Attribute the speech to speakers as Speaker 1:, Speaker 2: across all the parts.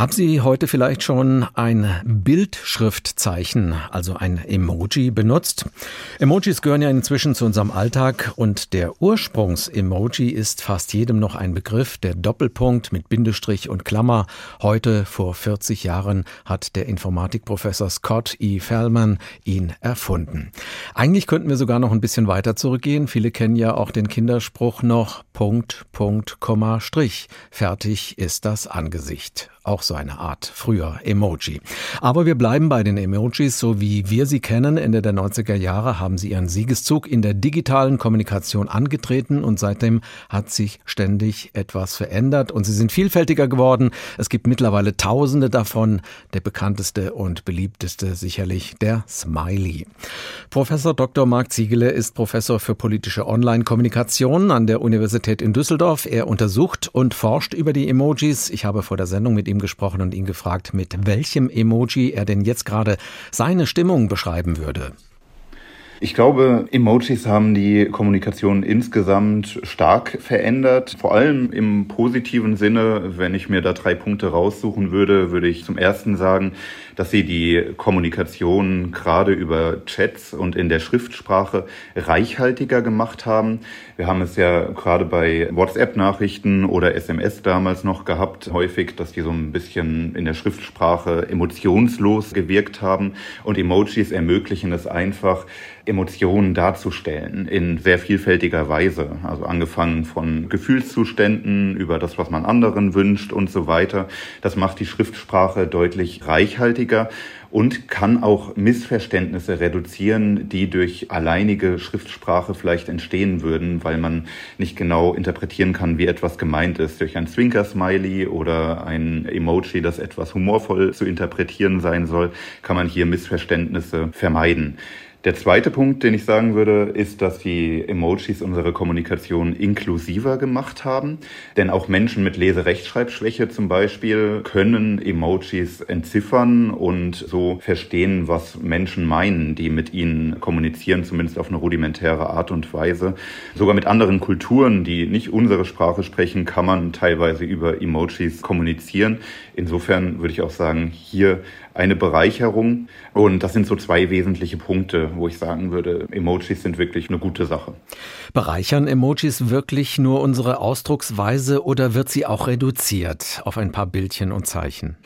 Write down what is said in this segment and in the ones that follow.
Speaker 1: Haben Sie heute vielleicht schon ein Bildschriftzeichen, also ein Emoji benutzt? Emojis gehören ja inzwischen zu unserem Alltag und der Ursprungs-Emoji ist fast jedem noch ein Begriff. Der Doppelpunkt mit Bindestrich und Klammer. Heute vor 40 Jahren hat der Informatikprofessor Scott E. Fellman ihn erfunden. Eigentlich könnten wir sogar noch ein bisschen weiter zurückgehen. Viele kennen ja auch den Kinderspruch noch Punkt, Punkt, Komma, Strich. Fertig ist das Angesicht. Auch so eine Art früher Emoji. Aber wir bleiben bei den Emojis, so wie wir sie kennen. Ende der 90er Jahre haben sie ihren Siegeszug in der digitalen Kommunikation angetreten und seitdem hat sich ständig etwas verändert und sie sind vielfältiger geworden. Es gibt mittlerweile tausende davon. Der bekannteste und beliebteste sicherlich der Smiley. Professor Dr. Marc Ziegele ist Professor für politische Online-Kommunikation an der Universität in Düsseldorf. Er untersucht und forscht über die Emojis. Ich habe vor der Sendung mit ihm gesprochen und ihn gefragt, mit welchem Emoji er denn jetzt gerade seine Stimmung beschreiben würde.
Speaker 2: Ich glaube, Emojis haben die Kommunikation insgesamt stark verändert. Vor allem im positiven Sinne, wenn ich mir da drei Punkte raussuchen würde, würde ich zum ersten sagen, dass sie die Kommunikation gerade über Chats und in der Schriftsprache reichhaltiger gemacht haben. Wir haben es ja gerade bei WhatsApp-Nachrichten oder SMS damals noch gehabt, häufig, dass die so ein bisschen in der Schriftsprache emotionslos gewirkt haben und Emojis ermöglichen es einfach, Emotionen darzustellen in sehr vielfältiger Weise. Also angefangen von Gefühlszuständen über das, was man anderen wünscht und so weiter. Das macht die Schriftsprache deutlich reichhaltiger und kann auch Missverständnisse reduzieren, die durch alleinige Schriftsprache vielleicht entstehen würden, weil man nicht genau interpretieren kann, wie etwas gemeint ist. Durch ein Zwinker-Smiley oder ein Emoji, das etwas humorvoll zu interpretieren sein soll, kann man hier Missverständnisse vermeiden. Der zweite Punkt, den ich sagen würde, ist, dass die Emojis unsere Kommunikation inklusiver gemacht haben. Denn auch Menschen mit Leserechtschreibschwäche zum Beispiel können Emojis entziffern und so verstehen, was Menschen meinen, die mit ihnen kommunizieren, zumindest auf eine rudimentäre Art und Weise. Sogar mit anderen Kulturen, die nicht unsere Sprache sprechen, kann man teilweise über Emojis kommunizieren. Insofern würde ich auch sagen, hier eine Bereicherung. Und das sind so zwei wesentliche Punkte, wo ich sagen würde, Emojis sind wirklich eine gute Sache.
Speaker 1: Bereichern Emojis wirklich nur unsere Ausdrucksweise oder wird sie auch reduziert auf ein paar Bildchen und Zeichen?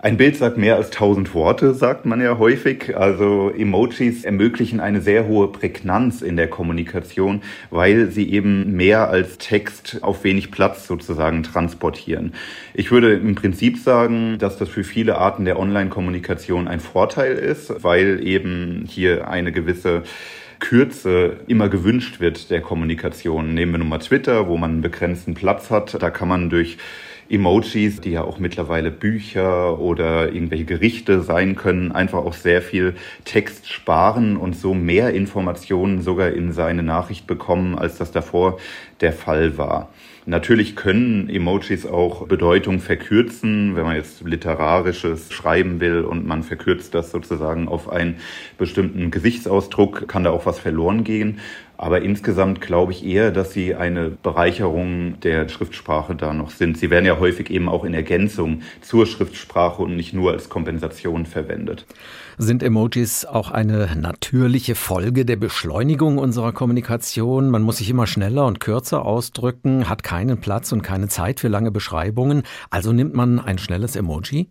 Speaker 2: Ein Bild sagt mehr als tausend Worte, sagt man ja häufig. Also Emojis ermöglichen eine sehr hohe Prägnanz in der Kommunikation, weil sie eben mehr als Text auf wenig Platz sozusagen transportieren. Ich würde im Prinzip sagen, dass das für viele Arten der Online-Kommunikation ein Vorteil ist, weil eben hier eine gewisse Kürze immer gewünscht wird der Kommunikation. Nehmen wir nun mal Twitter, wo man einen begrenzten Platz hat. Da kann man durch Emojis, die ja auch mittlerweile Bücher oder irgendwelche Gerichte sein können, einfach auch sehr viel Text sparen und so mehr Informationen sogar in seine Nachricht bekommen, als das davor der Fall war. Natürlich können Emojis auch Bedeutung verkürzen, wenn man jetzt literarisches schreiben will und man verkürzt das sozusagen auf einen bestimmten Gesichtsausdruck, kann da auch was verloren gehen. Aber insgesamt glaube ich eher, dass sie eine Bereicherung der Schriftsprache da noch sind. Sie werden ja häufig eben auch in Ergänzung zur Schriftsprache und nicht nur als Kompensation verwendet.
Speaker 1: Sind Emojis auch eine natürliche Folge der Beschleunigung unserer Kommunikation? Man muss sich immer schneller und kürzer ausdrücken, hat keinen Platz und keine Zeit für lange Beschreibungen. Also nimmt man ein schnelles Emoji?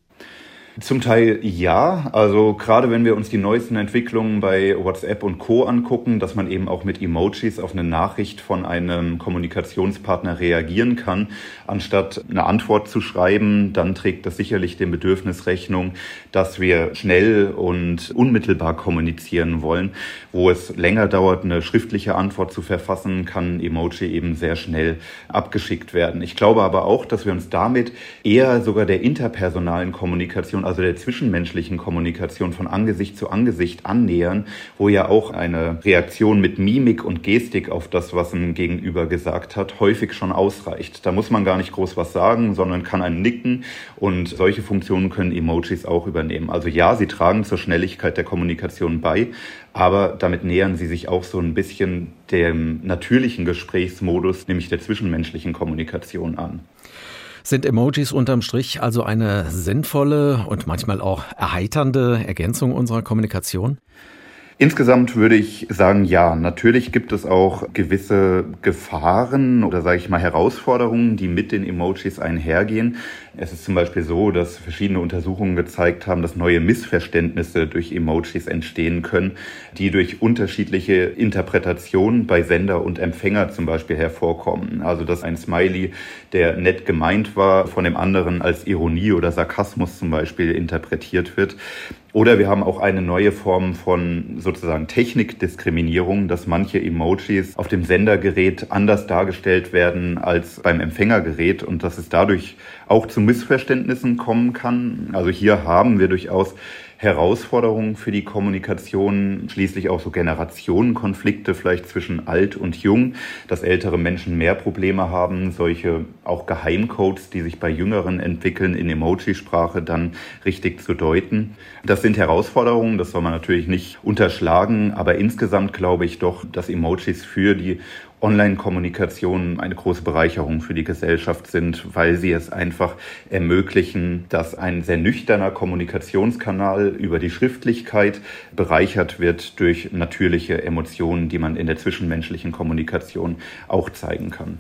Speaker 2: Zum Teil ja. Also gerade wenn wir uns die neuesten Entwicklungen bei WhatsApp und Co angucken, dass man eben auch mit Emojis auf eine Nachricht von einem Kommunikationspartner reagieren kann, anstatt eine Antwort zu schreiben, dann trägt das sicherlich dem Bedürfnis Rechnung, dass wir schnell und unmittelbar kommunizieren wollen. Wo es länger dauert, eine schriftliche Antwort zu verfassen, kann Emoji eben sehr schnell abgeschickt werden. Ich glaube aber auch, dass wir uns damit eher sogar der interpersonalen Kommunikation also der zwischenmenschlichen Kommunikation von Angesicht zu Angesicht annähern, wo ja auch eine Reaktion mit Mimik und Gestik auf das, was ein Gegenüber gesagt hat, häufig schon ausreicht. Da muss man gar nicht groß was sagen, sondern kann ein Nicken und solche Funktionen können Emojis auch übernehmen. Also ja, sie tragen zur Schnelligkeit der Kommunikation bei, aber damit nähern sie sich auch so ein bisschen dem natürlichen Gesprächsmodus, nämlich der zwischenmenschlichen Kommunikation an.
Speaker 1: Sind Emojis unterm Strich also eine sinnvolle und manchmal auch erheiternde Ergänzung unserer Kommunikation?
Speaker 2: Insgesamt würde ich sagen, ja, natürlich gibt es auch gewisse Gefahren oder sage ich mal Herausforderungen, die mit den Emojis einhergehen. Es ist zum Beispiel so, dass verschiedene Untersuchungen gezeigt haben, dass neue Missverständnisse durch Emojis entstehen können, die durch unterschiedliche Interpretationen bei Sender und Empfänger zum Beispiel hervorkommen. Also dass ein Smiley, der nett gemeint war, von dem anderen als Ironie oder Sarkasmus zum Beispiel interpretiert wird. Oder wir haben auch eine neue Form von sozusagen Technikdiskriminierung, dass manche Emojis auf dem Sendergerät anders dargestellt werden als beim Empfängergerät und dass es dadurch auch zu Missverständnissen kommen kann. Also hier haben wir durchaus Herausforderungen für die Kommunikation, schließlich auch so Generationenkonflikte vielleicht zwischen alt und jung, dass ältere Menschen mehr Probleme haben, solche auch Geheimcodes, die sich bei Jüngeren entwickeln, in Emoji-Sprache dann richtig zu deuten. Das sind Herausforderungen, das soll man natürlich nicht unterschlagen, aber insgesamt glaube ich doch, dass Emojis für die Online-Kommunikation eine große Bereicherung für die Gesellschaft sind, weil sie es einfach ermöglichen, dass ein sehr nüchterner Kommunikationskanal über die Schriftlichkeit bereichert wird durch natürliche Emotionen, die man in der zwischenmenschlichen Kommunikation auch zeigen kann.